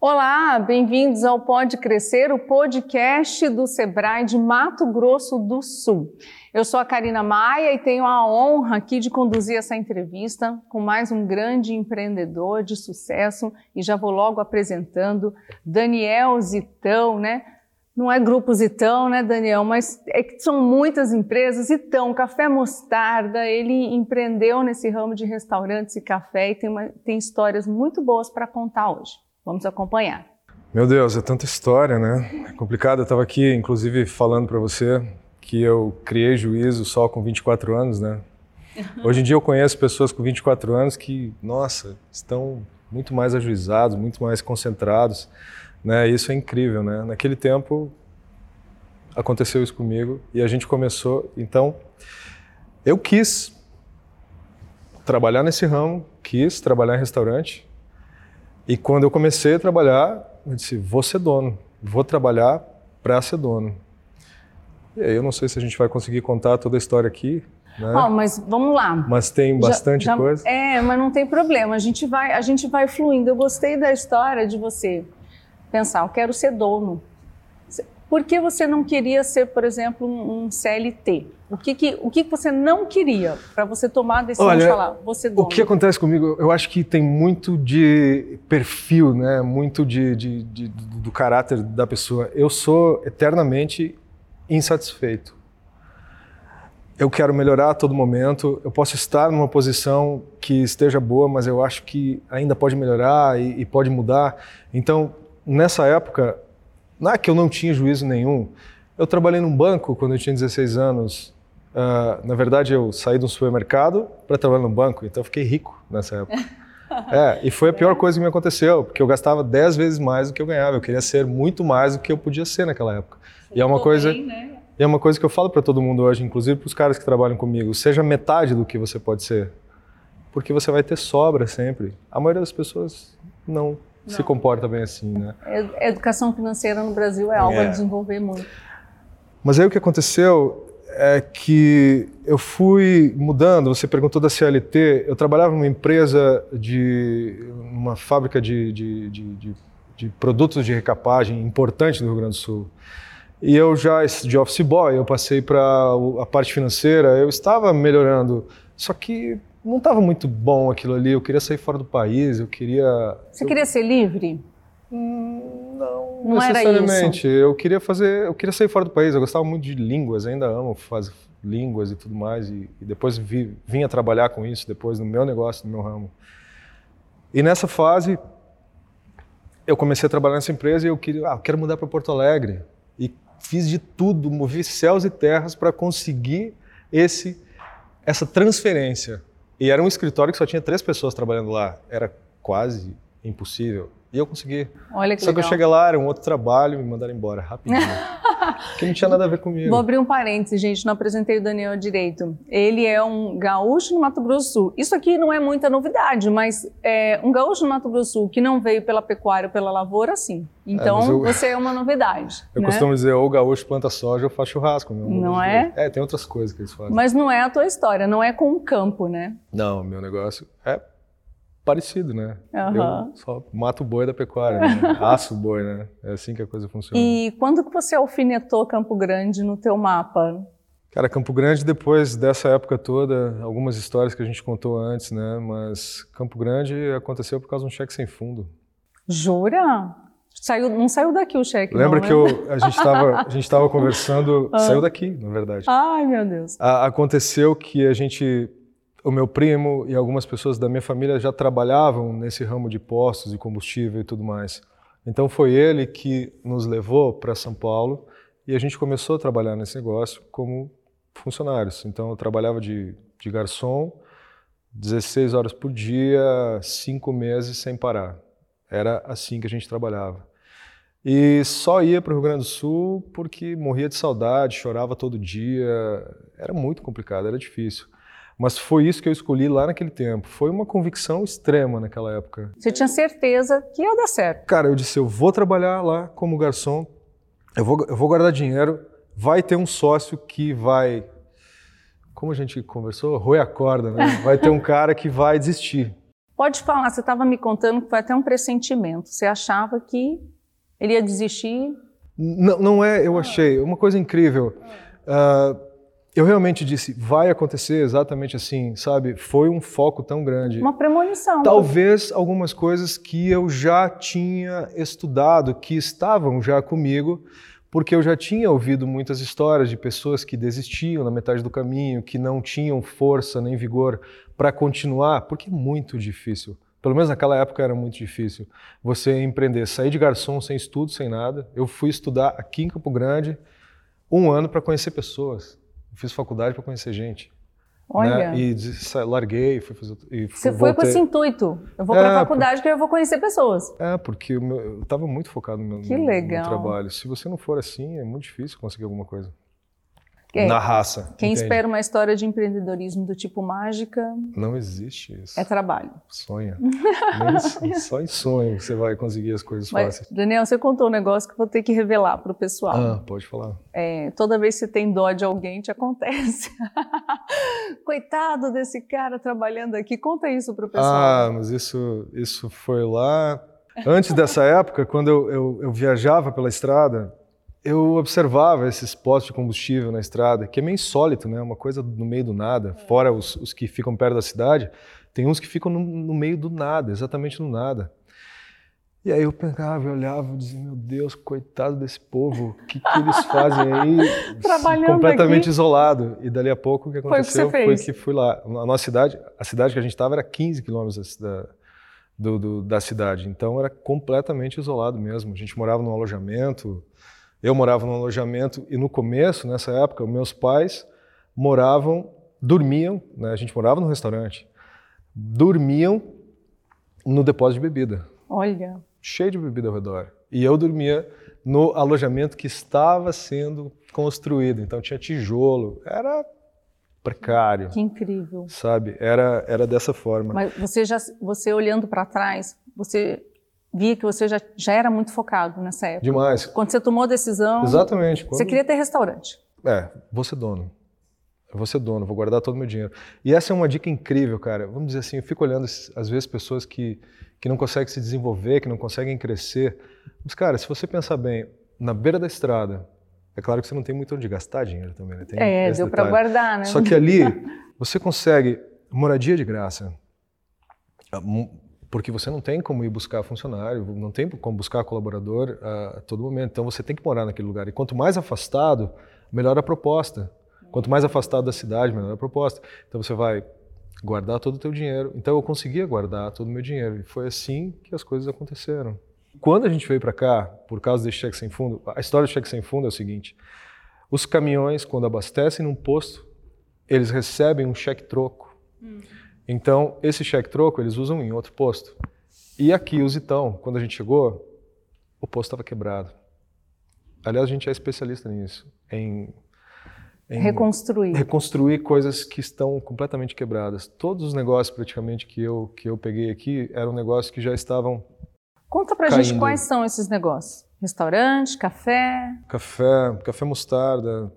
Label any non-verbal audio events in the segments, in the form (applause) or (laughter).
Olá, bem-vindos ao Pode Crescer, o podcast do Sebrae de Mato Grosso do Sul. Eu sou a Karina Maia e tenho a honra aqui de conduzir essa entrevista com mais um grande empreendedor de sucesso e já vou logo apresentando Daniel Zitão, né? Não é grupo Zitão, né, Daniel? Mas é que são muitas empresas. Zitão, Café Mostarda, ele empreendeu nesse ramo de restaurantes e café e tem, uma, tem histórias muito boas para contar hoje. Vamos acompanhar. Meu Deus, é tanta história, né? É complicado. Eu estava aqui, inclusive, falando para você que eu criei juízo só com 24 anos, né? (laughs) Hoje em dia eu conheço pessoas com 24 anos que, nossa, estão muito mais ajuizados, muito mais concentrados, né? Isso é incrível, né? Naquele tempo aconteceu isso comigo e a gente começou, então eu quis trabalhar nesse ramo, quis trabalhar em restaurante, e quando eu comecei a trabalhar, eu disse: vou ser dono, vou trabalhar para ser dono. E aí eu não sei se a gente vai conseguir contar toda a história aqui. Né? Oh, mas vamos lá. Mas tem bastante já, já, coisa. É, mas não tem problema. A gente vai, a gente vai fluindo. Eu gostei da história de você pensar, eu quero ser dono. Por que você não queria ser, por exemplo, um CLT? O que, que, o que você não queria para você tomar a decisão Olha, de falar, você dono? O que acontece comigo, eu acho que tem muito de perfil, né? muito de, de, de, do caráter da pessoa. Eu sou eternamente insatisfeito. Eu quero melhorar a todo momento. Eu posso estar numa posição que esteja boa, mas eu acho que ainda pode melhorar e, e pode mudar. Então, nessa época, não é que eu não tinha juízo nenhum. Eu trabalhei num banco quando eu tinha 16 anos. Uh, na verdade, eu saí de um supermercado para trabalhar num banco, então eu fiquei rico nessa época. (laughs) é, e foi a pior coisa que me aconteceu, porque eu gastava 10 vezes mais do que eu ganhava. Eu queria ser muito mais do que eu podia ser naquela época. Você e é uma coisa. Bem, né? E é uma coisa que eu falo para todo mundo hoje, inclusive para os caras que trabalham comigo: seja metade do que você pode ser, porque você vai ter sobra sempre. A maioria das pessoas não se comporta bem assim, né? A educação financeira no Brasil é algo é. a desenvolver muito. Mas aí o que aconteceu é que eu fui mudando. Você perguntou da CLT. Eu trabalhava numa empresa de uma fábrica de, de, de, de produtos de recapagem importante no Rio Grande do Sul. E eu já de office boy, eu passei para a parte financeira. Eu estava melhorando, só que não estava muito bom aquilo ali. Eu queria sair fora do país, eu queria. Você eu... queria ser livre? Hum, não, não necessariamente. Eu queria fazer, eu queria sair fora do país. Eu gostava muito de línguas, ainda amo fazer línguas e tudo mais. E, e depois vi, vim a trabalhar com isso depois no meu negócio, no meu ramo. E nessa fase eu comecei a trabalhar nessa empresa e eu queria, ah, eu quero mudar para Porto Alegre. E fiz de tudo, movi céus e terras para conseguir esse essa transferência e era um escritório que só tinha três pessoas trabalhando lá. Era quase impossível. E eu consegui. Olha que Só legal. que eu cheguei lá, era um outro trabalho, me mandaram embora rapidinho. (laughs) que não tinha nada a ver comigo. Vou abrir um parênteses, gente, não apresentei o Daniel direito. Ele é um gaúcho no Mato Grosso do Sul. Isso aqui não é muita novidade, mas é um gaúcho no Mato Grosso do Sul que não veio pela pecuária ou pela lavoura, sim. Então, é, eu, você é uma novidade. Eu né? costumo dizer, ou gaúcho planta soja ou faz churrasco. Meu, não é? É, tem outras coisas que eles fazem. Mas não é a tua história, não é com o campo, né? Não, meu negócio é parecido, né? Uhum. Eu só mato o boi da pecuária, né? (laughs) aço o boi, né? É assim que a coisa funciona. E quando que você alfinetou Campo Grande no teu mapa? Cara, Campo Grande, depois dessa época toda, algumas histórias que a gente contou antes, né? Mas Campo Grande aconteceu por causa de um cheque sem fundo. Jura? Saiu, não saiu daqui o cheque. Lembra não, que eu, (laughs) a gente estava a gente estava conversando, ah. saiu daqui, na verdade. Ai, meu Deus. A, aconteceu que a gente o meu primo e algumas pessoas da minha família já trabalhavam nesse ramo de postos de combustível e tudo mais. Então foi ele que nos levou para São Paulo e a gente começou a trabalhar nesse negócio como funcionários. Então eu trabalhava de, de garçom 16 horas por dia, cinco meses sem parar. Era assim que a gente trabalhava. E só ia para o Rio Grande do Sul porque morria de saudade, chorava todo dia. Era muito complicado, era difícil. Mas foi isso que eu escolhi lá naquele tempo. Foi uma convicção extrema naquela época. Você tinha certeza que ia dar certo? Cara, eu disse: eu vou trabalhar lá como garçom, eu vou, eu vou guardar dinheiro vai ter um sócio que vai, como a gente conversou, roi a corda, né? (laughs) Vai ter um cara que vai desistir. Pode falar, você estava me contando que foi até um pressentimento. Você achava que ele ia desistir? Não, não é, eu achei. Uma coisa incrível. Uh, eu realmente disse, vai acontecer exatamente assim, sabe? Foi um foco tão grande. Uma premonição. Talvez algumas coisas que eu já tinha estudado, que estavam já comigo, porque eu já tinha ouvido muitas histórias de pessoas que desistiam na metade do caminho, que não tinham força nem vigor para continuar, porque é muito difícil. Pelo menos naquela época era muito difícil você empreender, sair de garçom sem estudo, sem nada. Eu fui estudar aqui em Campo Grande um ano para conhecer pessoas. Eu fiz faculdade para conhecer gente. Olha. Né? E larguei, fui fazer. E Você foi com esse intuito. Eu vou para a é, faculdade porque eu vou conhecer pessoas. É, porque eu estava muito focado no, que no, legal. no trabalho. Se você não for assim, é muito difícil conseguir alguma coisa. É, na raça. Quem entende? espera uma história de empreendedorismo do tipo mágica. Não existe isso. É trabalho. Sonha. (laughs) só em sonho você vai conseguir as coisas Mas, fáceis. Daniel, você contou um negócio que eu vou ter que revelar para o pessoal. Ah, pode falar. É, toda vez que você tem dó de alguém, te acontece. (laughs) Coitado desse cara trabalhando aqui. Conta isso para o pessoal. Ah, mas isso, isso foi lá. Antes dessa época, quando eu, eu, eu viajava pela estrada, eu observava esses postos de combustível na estrada, que é meio insólito, né? Uma coisa no meio do nada. É. Fora os, os que ficam perto da cidade, tem uns que ficam no, no, meio do nada, exatamente no nada. E aí eu pegava e olhava e dizia, meu Deus, coitado desse povo, o que, que eles fazem aí? (laughs) Trabalhando completamente aqui. isolado. E dali a pouco o que aconteceu foi, que, foi que fui lá. A nossa cidade, a cidade que a gente estava era 15 quilômetros da, do, do, da cidade, então era completamente isolado mesmo. A gente morava num alojamento, eu morava num alojamento e no começo, nessa época, meus pais moravam, dormiam, né? a gente morava no restaurante, dormiam no depósito de bebida. Olha. Cheio de bebida ao redor. E eu dormia no alojamento que estava sendo construído. Então tinha tijolo, era precário. Que incrível. Sabe? Era era dessa forma. Mas você já você olhando para trás, você via que você já, já era muito focado nessa época. Demais. Quando você tomou a decisão. Exatamente. Quando... Você queria ter restaurante. É, vou ser dono. Eu vou ser dono, vou guardar todo o meu dinheiro. E essa é uma dica incrível, cara. Vamos dizer assim, eu fico olhando às vezes pessoas que, que não conseguem se desenvolver, que não conseguem crescer. Mas, cara, se você pensar bem, na beira da estrada, é claro que você não tem muito onde gastar dinheiro também, né? Tem é, deu para guardar, né? Só que ali você consegue moradia de graça porque você não tem como ir buscar funcionário, não tem como buscar colaborador a todo momento. Então você tem que morar naquele lugar. E quanto mais afastado, melhor a proposta. Quanto mais afastado da cidade, melhor a proposta. Então você vai guardar todo o teu dinheiro. Então eu conseguia guardar todo o meu dinheiro. E foi assim que as coisas aconteceram. Quando a gente veio para cá, por causa desse cheque sem fundo, a história do cheque sem fundo é o seguinte: os caminhões, quando abastecem num posto, eles recebem um cheque troco. Hum. Então, esse cheque-troco eles usam em outro posto. E aqui, o Zitão, quando a gente chegou, o posto estava quebrado. Aliás, a gente é especialista nisso, em, em, reconstruir. reconstruir coisas que estão completamente quebradas. Todos os negócios, praticamente, que eu, que eu peguei aqui eram negócios que já estavam. Conta pra caindo. gente quais são esses negócios: restaurante, café? Café, café mostarda,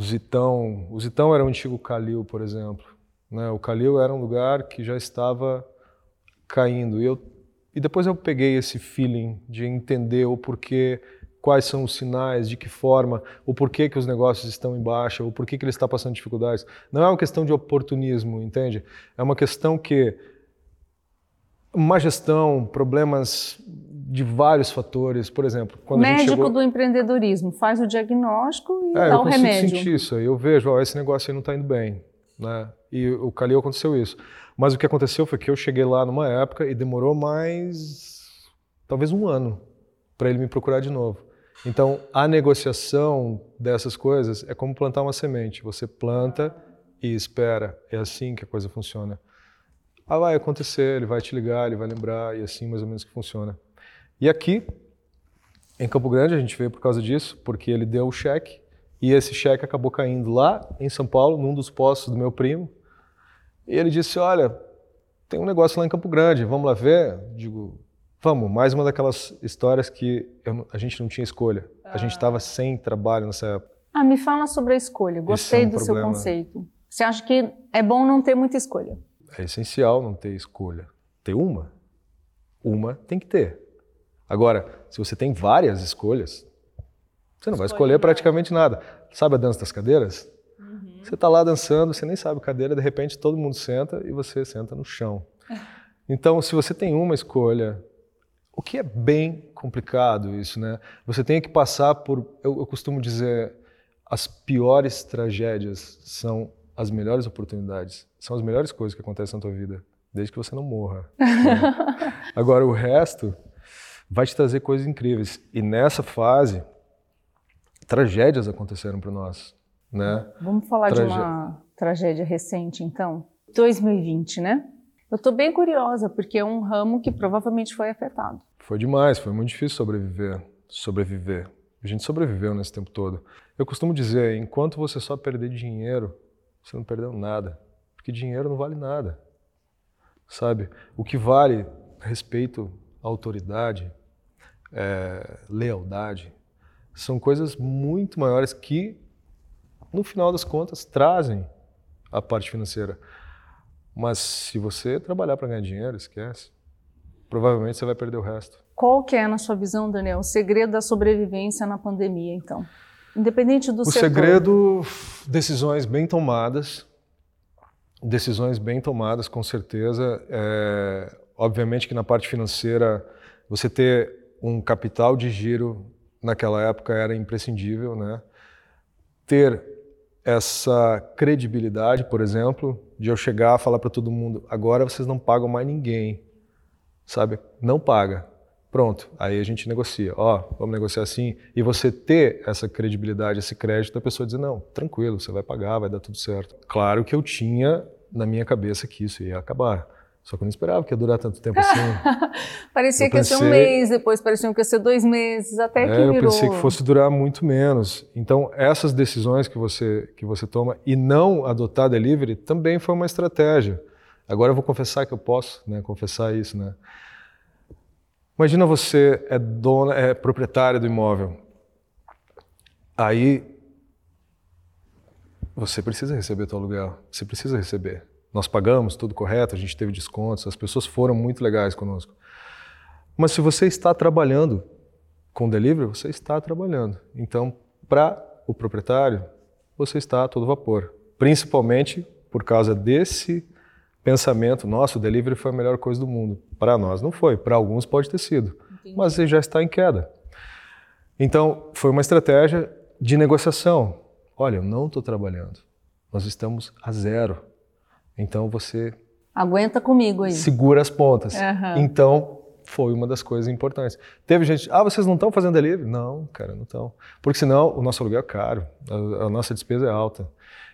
Zitão. O Zitão era o antigo Calil, por exemplo. Né? O Calil era um lugar que já estava caindo. E, eu, e depois eu peguei esse feeling de entender o porquê, quais são os sinais, de que forma, o porquê que os negócios estão em baixa, o porquê que ele está passando dificuldades. Não é uma questão de oportunismo, entende? É uma questão que má gestão, problemas de vários fatores, por exemplo, quando médico chegou... do empreendedorismo faz o diagnóstico e é, dá o remédio. Eu sentir isso, eu vejo, ó, esse negócio aí não está indo bem, né? E o Calil aconteceu isso. Mas o que aconteceu foi que eu cheguei lá numa época e demorou mais talvez um ano para ele me procurar de novo. Então, a negociação dessas coisas é como plantar uma semente. Você planta e espera. É assim que a coisa funciona. Ah, vai acontecer, ele vai te ligar, ele vai lembrar, e assim mais ou menos que funciona. E aqui, em Campo Grande, a gente veio por causa disso, porque ele deu o cheque, e esse cheque acabou caindo lá em São Paulo, num dos postos do meu primo, e ele disse: Olha, tem um negócio lá em Campo Grande, vamos lá ver? Digo, vamos. Mais uma daquelas histórias que eu, a gente não tinha escolha. Ah. A gente estava ah. sem trabalho nessa época. Ah, me fala sobre a escolha. Gostei é um do problema. seu conceito. Você acha que é bom não ter muita escolha? É essencial não ter escolha. Ter uma, uma tem que ter. Agora, se você tem várias escolhas, você não vai escolher praticamente nada. Sabe a dança das cadeiras? Uhum. Você está lá dançando, você nem sabe cadeira, de repente todo mundo senta e você senta no chão. (laughs) Então, se você tem uma escolha, o que é bem complicado isso, né? Você tem que passar por, eu, eu costumo dizer, as piores tragédias são as melhores oportunidades, são as melhores coisas que acontecem na tua vida, desde que você não morra. Né? (laughs) Agora, o resto vai te trazer coisas incríveis. E nessa fase, tragédias aconteceram para nós, né? Vamos falar Tragé... de uma tragédia recente, então? 2020, né? Eu estou bem curiosa, porque é um ramo que provavelmente foi afetado. Foi demais, foi muito difícil sobreviver. Sobreviver. A gente sobreviveu nesse tempo todo. Eu costumo dizer, enquanto você só perder dinheiro, você não perdeu nada, porque dinheiro não vale nada, sabe? O que vale respeito autoridade, é, lealdade, são coisas muito maiores que, no final das contas, trazem a parte financeira. Mas se você trabalhar para ganhar dinheiro, esquece. Provavelmente você vai perder o resto. Qual que é, na sua visão, Daniel, o segredo da sobrevivência na pandemia, então? Independente do o setor. O segredo, decisões bem tomadas, decisões bem tomadas, com certeza. É, obviamente que na parte financeira, você ter um capital de giro naquela época era imprescindível, né? Ter essa credibilidade, por exemplo, de eu chegar a falar para todo mundo, agora vocês não pagam mais ninguém, sabe? Não paga. Pronto, aí a gente negocia. Ó, oh, vamos negociar assim. E você ter essa credibilidade, esse crédito, a pessoa dizer, não, tranquilo, você vai pagar, vai dar tudo certo. Claro que eu tinha na minha cabeça que isso ia acabar. Só que eu não esperava que ia durar tanto tempo assim. (laughs) parecia eu que pensei, ia ser um mês, depois parecia que ia ser dois meses, até é, que virou... Eu pensei que fosse durar muito menos. Então, essas decisões que você, que você toma e não adotar delivery também foi uma estratégia. Agora eu vou confessar que eu posso né, confessar isso, né? Imagina você é dona, é proprietária do imóvel. Aí você precisa receber o aluguel. Você precisa receber. Nós pagamos tudo correto, a gente teve descontos, as pessoas foram muito legais conosco. Mas se você está trabalhando com delivery, você está trabalhando. Então, para o proprietário, você está a todo vapor. Principalmente por causa desse pensamento, nossa, o delivery foi a melhor coisa do mundo. Para nós não foi, para alguns pode ter sido, Entendi. mas ele já está em queda. Então, foi uma estratégia de negociação. Olha, eu não estou trabalhando, nós estamos a zero. Então você. Aguenta comigo aí. Segura as pontas. Uhum. Então, foi uma das coisas importantes. Teve gente, ah, vocês não estão fazendo delivery? Não, cara, não estão. Porque senão o nosso aluguel é caro, a, a nossa despesa é alta.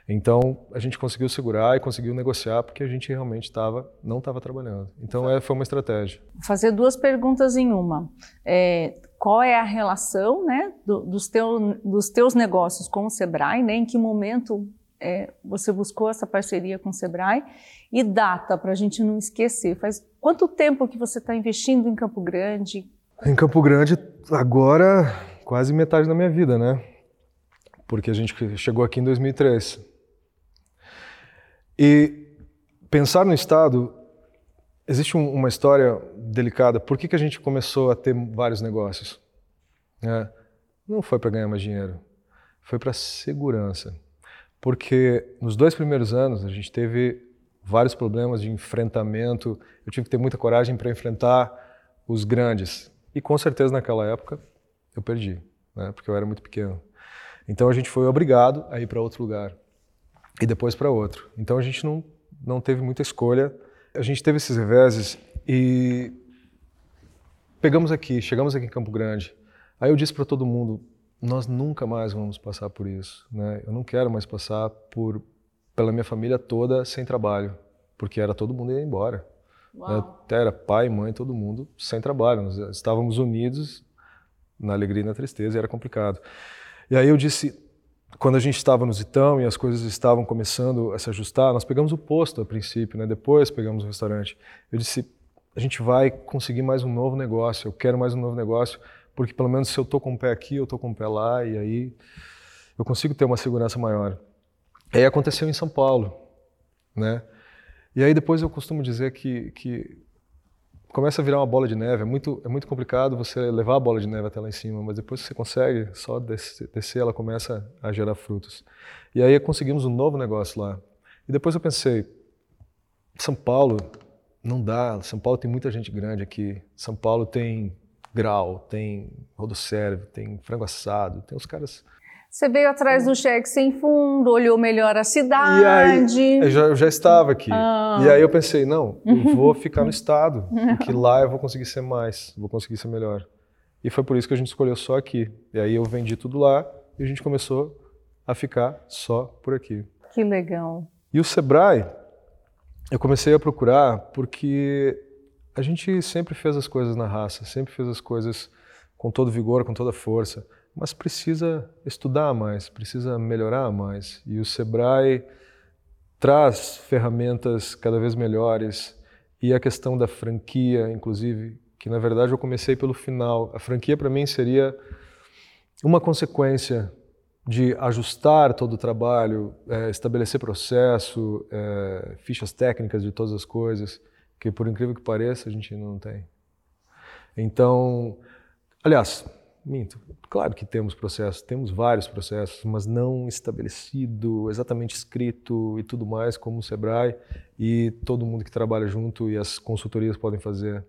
Então a gente conseguiu segurar e conseguiu negociar porque a gente realmente tava, não estava trabalhando. Então é, foi uma estratégia. Vou fazer duas perguntas em uma. É, qual é a relação né, do, dos, teu, dos teus negócios com o Sebrae? Né, em que momento é, você buscou essa parceria com o Sebrae? E data, para a gente não esquecer. Faz quanto tempo que você está investindo em Campo Grande? Em Campo Grande, agora quase metade da minha vida, né? Porque a gente chegou aqui em 2003. E pensar no Estado, existe um, uma história delicada. Por que, que a gente começou a ter vários negócios? É, não foi para ganhar mais dinheiro, foi para segurança. Porque nos dois primeiros anos a gente teve vários problemas de enfrentamento. Eu tive que ter muita coragem para enfrentar os grandes. E com certeza naquela época eu perdi, né? porque eu era muito pequeno. Então a gente foi obrigado a ir para outro lugar e depois para outro. Então a gente não, não teve muita escolha. A gente teve esses reveses e pegamos aqui, chegamos aqui em Campo Grande. Aí eu disse para todo mundo: nós nunca mais vamos passar por isso. Né? Eu não quero mais passar por pela minha família toda sem trabalho, porque era todo mundo ia embora. Né? Até era pai, mãe, todo mundo sem trabalho. Nós estávamos unidos na alegria e na tristeza e era complicado. E aí eu disse, quando a gente estava no Zitão e as coisas estavam começando a se ajustar, nós pegamos o posto a princípio, né? depois pegamos o restaurante. Eu disse, a gente vai conseguir mais um novo negócio, eu quero mais um novo negócio, porque pelo menos se eu estou com o pé aqui, eu estou com o pé lá, e aí eu consigo ter uma segurança maior. E aí aconteceu em São Paulo, né? E aí depois eu costumo dizer que, que começa a virar uma bola de neve. É muito, é muito complicado você levar a bola de neve até lá em cima, mas depois que você consegue só descer, descer, ela começa a gerar frutos. E aí conseguimos um novo negócio lá. E depois eu pensei, São Paulo não dá. São Paulo tem muita gente grande aqui. São Paulo tem grau, tem rodoserve, tem frango assado, tem os caras você veio atrás do cheque sem fundo, olhou melhor a cidade. Aí, eu já, eu já estava aqui. Ah. E aí eu pensei, não, eu (laughs) vou ficar no estado, porque lá eu vou conseguir ser mais, vou conseguir ser melhor. E foi por isso que a gente escolheu só aqui. E aí eu vendi tudo lá e a gente começou a ficar só por aqui. Que legal. E o Sebrae, eu comecei a procurar porque a gente sempre fez as coisas na raça, sempre fez as coisas com todo vigor, com toda força mas precisa estudar mais, precisa melhorar mais. E o Sebrae traz ferramentas cada vez melhores e a questão da franquia, inclusive, que na verdade eu comecei pelo final. A franquia para mim seria uma consequência de ajustar todo o trabalho, é, estabelecer processo, é, fichas técnicas de todas as coisas, que por incrível que pareça a gente não tem. Então, aliás, Minto. Claro que temos processos, temos vários processos, mas não estabelecido, exatamente escrito e tudo mais, como o Sebrae e todo mundo que trabalha junto e as consultorias podem fazer.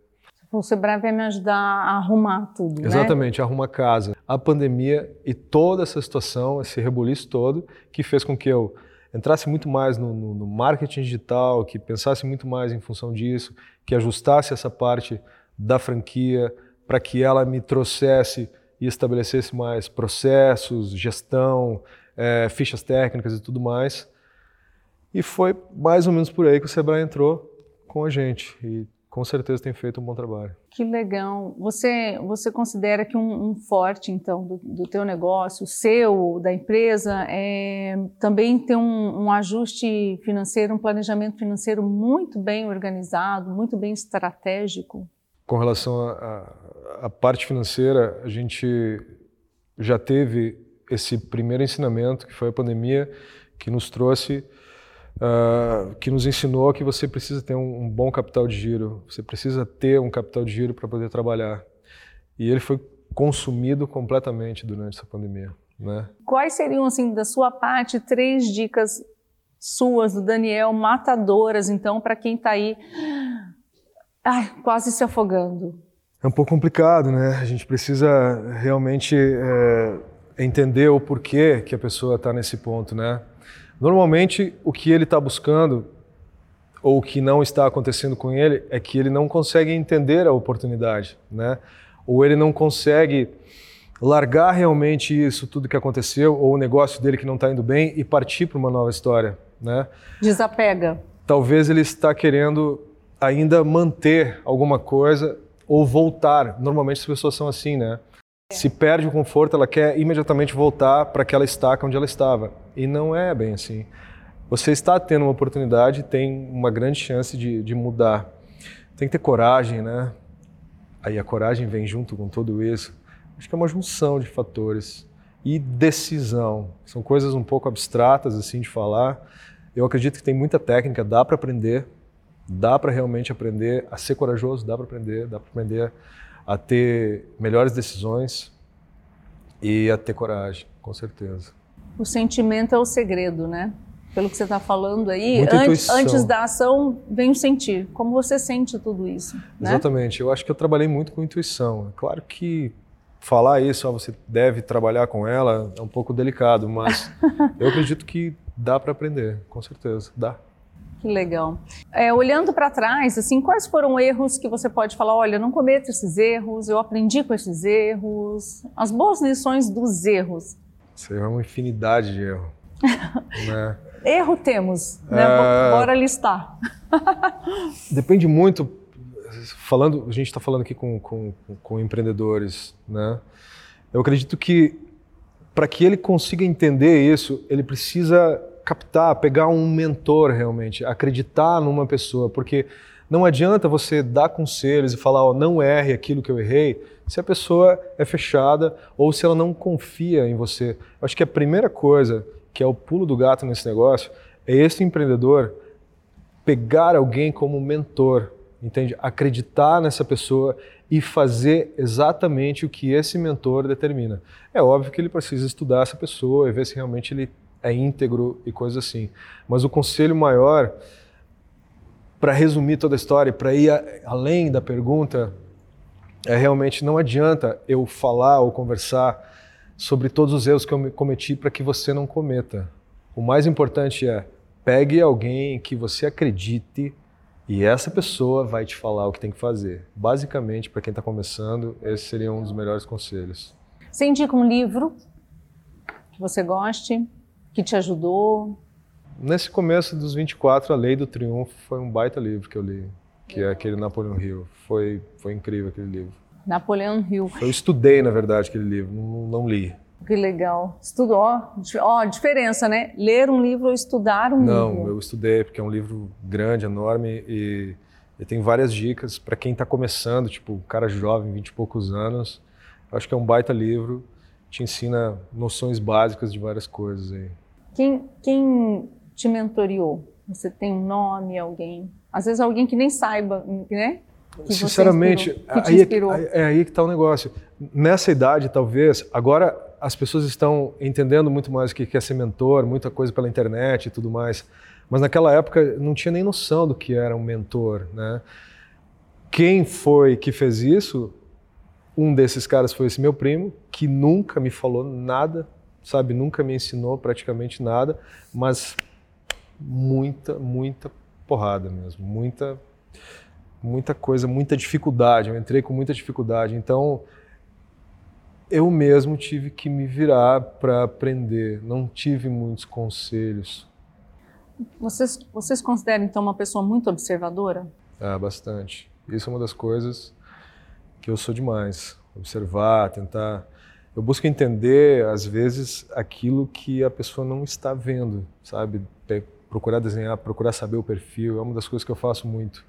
O Sebrae vai me ajudar a arrumar tudo, né? Exatamente, né? arrumar casa. A pandemia e toda essa situação, esse rebuliço todo, que fez com que eu entrasse muito mais no, no, no marketing digital, que pensasse muito mais em função disso, que ajustasse essa parte da franquia para que ela me trouxesse e estabelecesse mais processos, gestão, é, fichas técnicas e tudo mais. E foi mais ou menos por aí que o Sebrae entrou com a gente e com certeza tem feito um bom trabalho. Que legal. Você você considera que um, um forte então do, do teu negócio, seu, da empresa, é também ter um, um ajuste financeiro, um planejamento financeiro muito bem organizado, muito bem estratégico? Com relação à parte financeira, a gente já teve esse primeiro ensinamento, que foi a pandemia, que nos trouxe, uh, que nos ensinou que você precisa ter um, um, bom capital de giro, você precisa ter um capital de giro para poder trabalhar. E ele foi consumido completamente durante essa pandemia. Né? Quais seriam, assim, da sua parte, três dicas suas, do Daniel, matadoras, então, para quem está aí ai, quase se afogando? É um pouco complicado, né? A gente precisa realmente é, entender o porquê que a pessoa está nesse ponto, né? Normalmente, o que ele está buscando ou o que não está acontecendo com ele é que ele não consegue entender a oportunidade, né? Ou ele não consegue largar realmente isso tudo que aconteceu ou o negócio dele que não está indo bem e partir para uma nova história, né? Desapega. Talvez ele está querendo ainda manter alguma coisa ou voltar. Normalmente as pessoas são assim, né? Se perde o conforto, ela quer imediatamente voltar para aquela estaca onde ela estava. E não é bem assim. Você está tendo uma oportunidade, tem uma grande chance de, de mudar. Tem que ter coragem, né? Aí a coragem vem junto com tudo isso. Acho que é uma junção de fatores. E decisão. São coisas um pouco abstratas assim de falar. Eu acredito que tem muita técnica, dá para aprender dá para realmente aprender a ser corajoso, dá para aprender, dá para aprender a ter melhores decisões e a ter coragem, com certeza. O sentimento é o segredo, né? Pelo que você está falando aí, antes, antes, da ação vem o sentir. Como você sente tudo isso? Né? Exatamente. Eu acho que eu trabalhei muito com intuição. É claro que falar isso, ó, você deve trabalhar com ela, é um pouco delicado, mas (laughs) eu acredito que dá para aprender, com certeza, dá. Que legal. É, olhando para trás, assim, quais foram erros que você pode falar? Olha, não cometo esses erros, eu aprendi com esses erros. As boas lições dos erros. Isso é uma infinidade de erro. (laughs) né? Erro temos, né? É... Bora listar. (laughs) Depende muito. Falando, a gente está falando aqui com, com, com empreendedores, né? Eu acredito que para que ele consiga entender isso, ele precisa captar, pegar um mentor realmente, acreditar numa pessoa, porque Não adianta você dar conselhos e falar, ó, não erre aquilo que eu errei, se a pessoa é fechada ou se ela não confia em você. Eu acho que a primeira coisa, que é o pulo do gato nesse negócio, é esse empreendedor pegar alguém como mentor, entende? Acreditar nessa pessoa e fazer exatamente o que esse mentor determina. É óbvio que ele precisa estudar essa pessoa e ver se realmente ele é íntegro e coisas assim. Mas o conselho maior, para resumir toda a história, para ir a, além da pergunta, é realmente não adianta eu falar ou conversar sobre todos os erros que eu cometi para que você não cometa. O mais importante é pegue alguém que você acredite e essa pessoa vai te falar o que tem que fazer. Basicamente, para quem está começando, esse seria um dos melhores conselhos. Você indica um livro que você goste, que te ajudou? Nesse começo dos 24, A Lei do Triunfo foi um baita livro que eu li, que é aquele Napoleão Hill. Foi, foi incrível aquele livro. Napoleão Hill. Eu estudei, na verdade, aquele livro, não, não li. Que legal. Estudou. Ó, diferença, né? Ler um livro ou estudar um Não, livro? Não, eu estudei porque é um livro grande, enorme e, e tem várias dicas para quem está começando, tipo, um cara jovem, vinte e poucos anos. Acho que é um baita livro, te ensina noções básicas de várias coisas aí. Quem, quem te mentoriou? Você tem um nome, alguém? Às vezes alguém que nem saiba, né? Que Sinceramente, aí, é, é aí que está o negócio. Nessa idade, talvez, agora as pessoas estão entendendo muito mais o que é ser mentor, muita coisa pela internet e tudo mais. Mas naquela época não tinha nem noção do que era um mentor, né? Quem foi que fez isso? Um desses caras foi esse meu primo, que nunca me falou nada, sabe? Nunca me ensinou praticamente nada, mas muita, muita porrada mesmo, muita muita coisa, muita dificuldade. Eu entrei com muita dificuldade. Então, eu mesmo tive que me virar para aprender, não tive muitos conselhos. Vocês, vocês consideram então uma pessoa muito observadora? Ah, bastante. Isso é uma das coisas que eu sou demais. Observar, tentar. Eu busco entender, às vezes, aquilo que a pessoa não está vendo, sabe? Procurar desenhar, procurar saber o perfil, é uma das coisas que eu faço muito.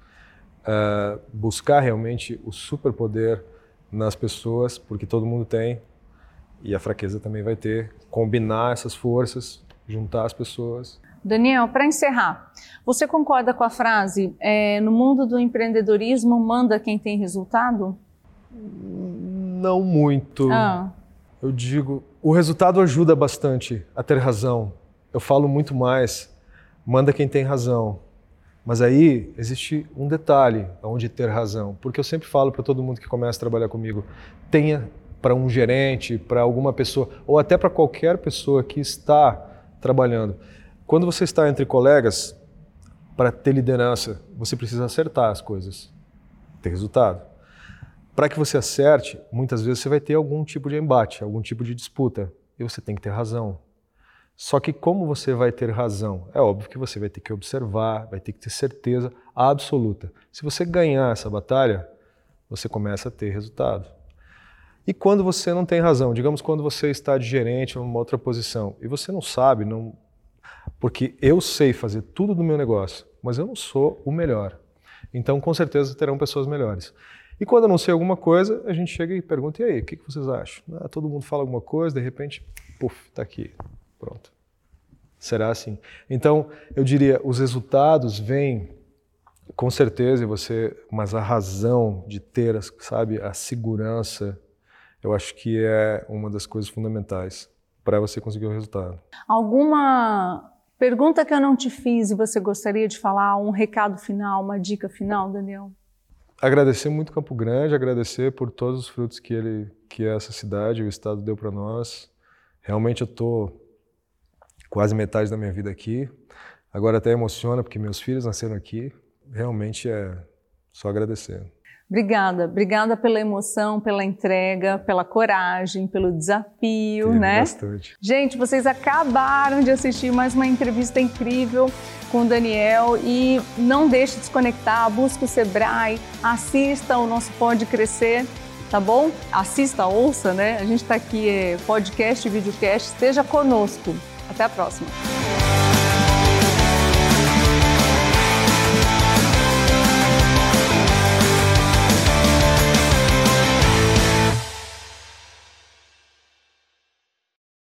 Uh, buscar realmente o superpoder nas pessoas, porque todo mundo tem, e a fraqueza também vai ter. Combinar essas forças, juntar as pessoas. Daniel, para encerrar, você concorda com a frase: é, no mundo do empreendedorismo manda quem tem resultado? Não muito. Ah. Eu digo, o resultado ajuda bastante a ter razão. Eu falo muito mais, manda quem tem razão. Mas aí existe um detalhe onde ter razão, porque eu sempre falo para todo mundo que começa a trabalhar comigo, tenha para um gerente, para alguma pessoa, ou até para qualquer pessoa que está trabalhando. Quando você está entre colegas, para ter liderança, você precisa acertar as coisas, ter resultado. Para que você acerte, muitas vezes você vai ter algum tipo de embate, algum tipo de disputa, e você tem que ter razão. Só que como você vai ter razão? É óbvio que você vai ter que observar, vai ter que ter certeza absoluta. Se você ganhar essa batalha, você começa a ter resultado. E quando você não tem razão, digamos quando você está de gerente ou numa outra posição e você não sabe, não, porque eu sei fazer tudo do meu negócio, mas eu não sou o melhor. Então, com certeza terão pessoas melhores. E quando eu não sei alguma coisa, a gente chega e pergunta: e aí, o que vocês acham? Ah, todo mundo fala alguma coisa, de repente, puf, está aqui. Pronto. Será assim. Então, eu diria, os resultados vêm com certeza, você, mas a razão de ter, sabe, a segurança, eu acho que é uma das coisas fundamentais para você conseguir o resultado. Alguma pergunta que eu não te fiz e você gostaria de falar, um recado final, uma dica final, Daniel? Agradecer muito Campo Grande, agradecer por todos os frutos que ele, que essa cidade, o estado deu para nós. Realmente eu estou quase metade da minha vida aqui. Agora até emociona porque meus filhos nasceram aqui. Realmente é só agradecer. Obrigada, obrigada pela emoção, pela entrega, pela coragem, pelo desafio, Teve né? Bastante. Gente, vocês acabaram de assistir mais uma entrevista incrível com o Daniel e não deixe de desconectar, busque o Sebrae, assista o nosso Pode Crescer, tá bom? Assista, ouça, né? A gente está aqui, é podcast, videocast, esteja conosco. Até a próxima!